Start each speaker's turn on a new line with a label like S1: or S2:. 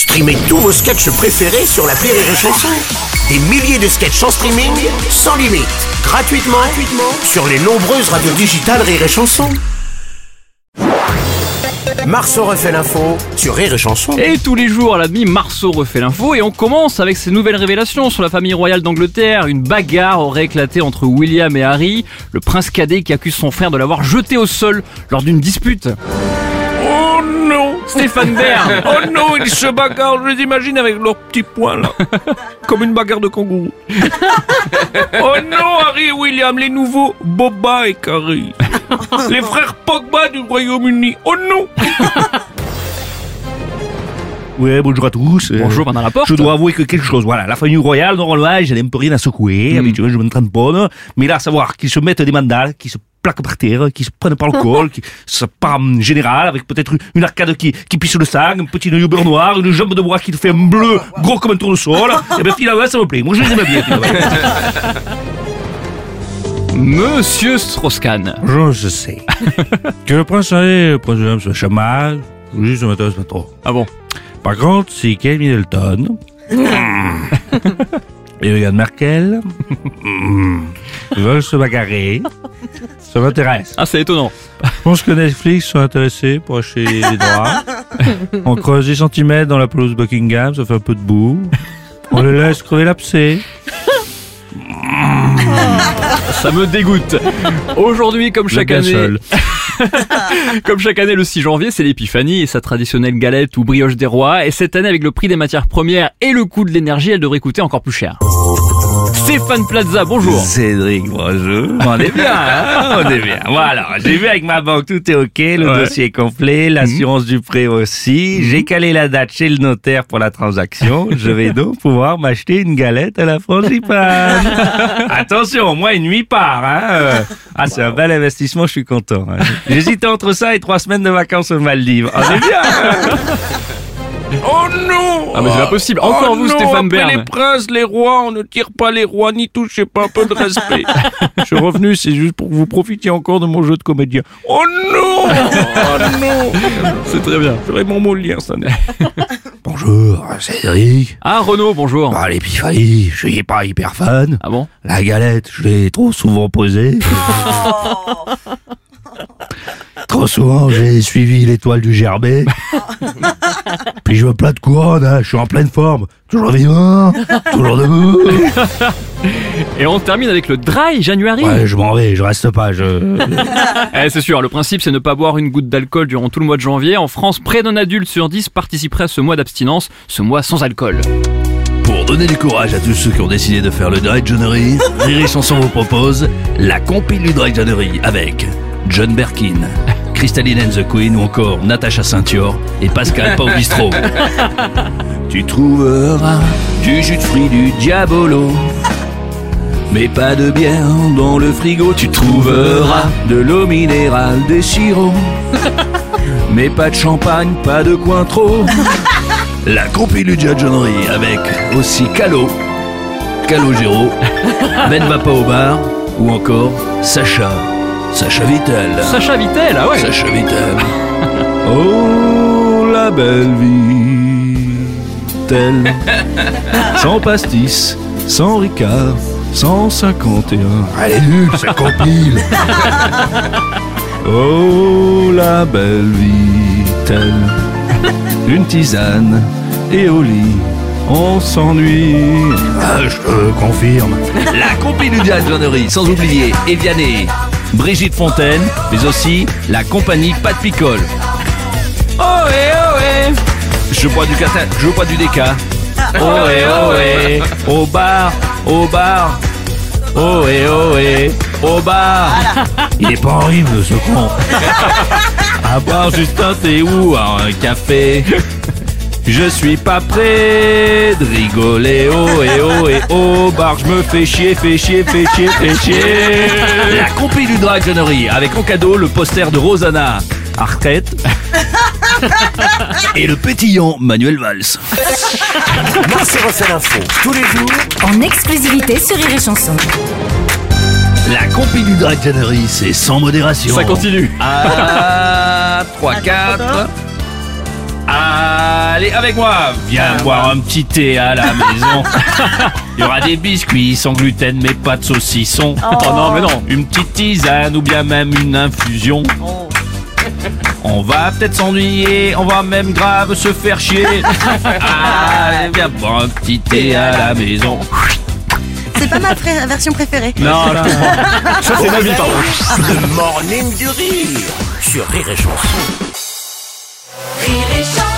S1: Streamez tous vos sketchs préférés sur la Rire et Chanson. Des milliers de sketchs en streaming, sans limite, gratuitement, gratuitement sur les nombreuses radios digitales Rire et Chanson. Marceau refait l'info sur Rire et Chanson.
S2: Et tous les jours à la demi, Marceau refait l'info et on commence avec ces nouvelles révélations sur la famille royale d'Angleterre. Une bagarre aurait éclaté entre William et Harry, le prince cadet qui accuse son frère de l'avoir jeté au sol lors d'une dispute. Stéphane Bern
S3: Oh non, ils se bagarrent, je les imagine avec leurs petits poings là. Comme une bagarre de kangourou. Oh non, Harry et William, les nouveaux Boba et Carrie. Les frères Pogba du Royaume-Uni. Oh non
S4: Ouais, bonjour à tous. Euh,
S2: Bonjour, Bernard Laporte.
S4: Je dois avouer que quelque chose, voilà, la famille royale, normalement, un peu rien à secouer. Habituellement, je me tamponne. Mais là, savoir qu'ils se mettent des mandales, qu'ils se plaquent par terre, qu'ils se prennent par le col, qu'ils se en général, avec peut-être une arcade qui, qui pisse le sang, un petit œil beurre noir, une jambe de bois qui te fait un bleu gros comme un tournesol. Et bien, finalement, ça me plaît. Moi, je les aime bien.
S2: Monsieur Strauss-Kahn.
S4: Je, je sais. que le prince Harry, le prince William soit chômage, juste, ça m'intéresse pas trop.
S2: Ah bon?
S4: Par contre, si Kate Middleton et Meghan Merkel mm, veulent se bagarrer, ça m'intéresse.
S2: Ah, c'est étonnant.
S4: Je pense que Netflix sont intéressés pour acheter les droits. On creuse 10 cm dans la pelouse Buckingham, ça fait un peu de boue. On le laisse crever l'abcès.
S2: Ça me dégoûte. Aujourd'hui, comme chaque année,
S4: seul.
S2: Comme chaque année, le 6 janvier, c'est l'épiphanie et sa traditionnelle galette ou brioche des rois. Et cette année, avec le prix des matières premières et le coût de l'énergie, elle devrait coûter encore plus cher. Stéphane Plaza, bonjour.
S4: Cédric, bonjour. On est bien, hein On est bien. Voilà, j'ai vu avec ma banque, tout est ok, le
S2: Ouais.
S4: dossier est complet, l'assurance du prêt aussi. J'ai calé la date chez le notaire pour la transaction. Je vais donc pouvoir m'acheter une galette à la frangipane. Attention, moi, une nuit part, hein. Euh, Ah, c'est un bel investissement, je suis content. hein. J'hésitais entre ça et trois semaines de vacances aux Maldives. On est bien, hein
S3: Oh non
S2: Ah, mais c'est pas possible. Encore
S3: Oh
S2: vous,
S3: non,
S2: Stéphane Bern.
S3: les princes, les rois, on ne tire pas les rois, ni touchez pas un peu de respect. Je suis revenu, c'est juste pour que vous profitiez encore de mon jeu de comédien. Oh non Oh non
S2: C'est très bien.
S3: C'est vraiment mon lien, ça.
S4: Bonjour, Cédric.
S2: Ah, Renaud, bonjour.
S4: Ah, l'épiphanie, je suis pas hyper fan.
S2: Ah bon?
S4: La galette, je l'ai trop souvent posée. Trop souvent, j'ai suivi l'étoile du gerbet. Puis je me plains de couronne, hein, je suis en pleine forme. Toujours vivant, toujours debout.
S2: Et on termine avec le dry January.
S4: Ouais, je m'en vais, je reste pas, je...
S2: Eh, c'est sûr, le principe c'est ne pas boire une goutte d'alcool durant tout le mois de janvier. En France, près d'un adulte sur 10 participerait à ce mois d'abstinence, ce mois sans alcool.
S4: Pour donner du courage à tous ceux qui ont décidé de faire le Dry January, Riri Chanson vous propose la compile du Dry January avec John Berkin, Crystalline and the Queen ou encore Natacha Saint-Yor et Pascal Pau Bistro. tu trouveras du jus de fruits du Diabolo. Mais pas de bière dans le frigo, tu trouveras de l'eau minérale, des sirops. Mais pas de champagne, pas de Cointreau. La compil du Jajonnerie avec aussi Calo, Calogero, Ben va pas au bar ou encore Sacha, Sacha Vittel.
S2: Sacha Vittel, ah ouais
S4: Sacha Vittel. Oh la belle vie, telle. Sans pastis, sans Ricard, 151. Elle est nulle, ça compile. Oh la belle vie, telle. Une tisane et au lit, on s'ennuie. Ah, je te confirme. La compil du Jajonnerie, sans oublier Eviané, Brigitte Fontaine, mais aussi la compagnie Pat Picole. Oh eh oh eh Je bois du cata, je bois du déca. Oh eh oh eh Au bar, au bar. Oh eh oh eh Au bar. Il est pas horrible ce con. À boire juste un thé ou un café. Je suis pas prêt de rigoler, oh et oh et oh, bar, je me fais chier, fais chier, fais chier, fais chier. La compil du Dragonnerie, avec en cadeau le poster de Rosanna Arquette et le pétillant Manuel Valls.
S1: Marceau refait l'info tous les jours
S5: en exclusivité sur Rire et Chanson.
S4: La compil du Dragonnerie, c'est sans modération.
S2: Ça continue.
S4: À 3, 4. Allez, avec moi, viens boire un petit thé à la maison. Il y aura des biscuits sans gluten mais pas de saucisson.
S2: Oh non, mais non.
S4: Une petite tisane ou bien même une infusion. On va peut-être s'ennuyer, on va même grave se faire chier. Allez, viens boire un petit thé à la maison.
S6: C'est pas ma version préférée.
S2: Non, je comprends. Ça, c'est ma vie, par contre.
S1: Le morning du rire sur Rire et Chanson.
S7: Rire et chanson.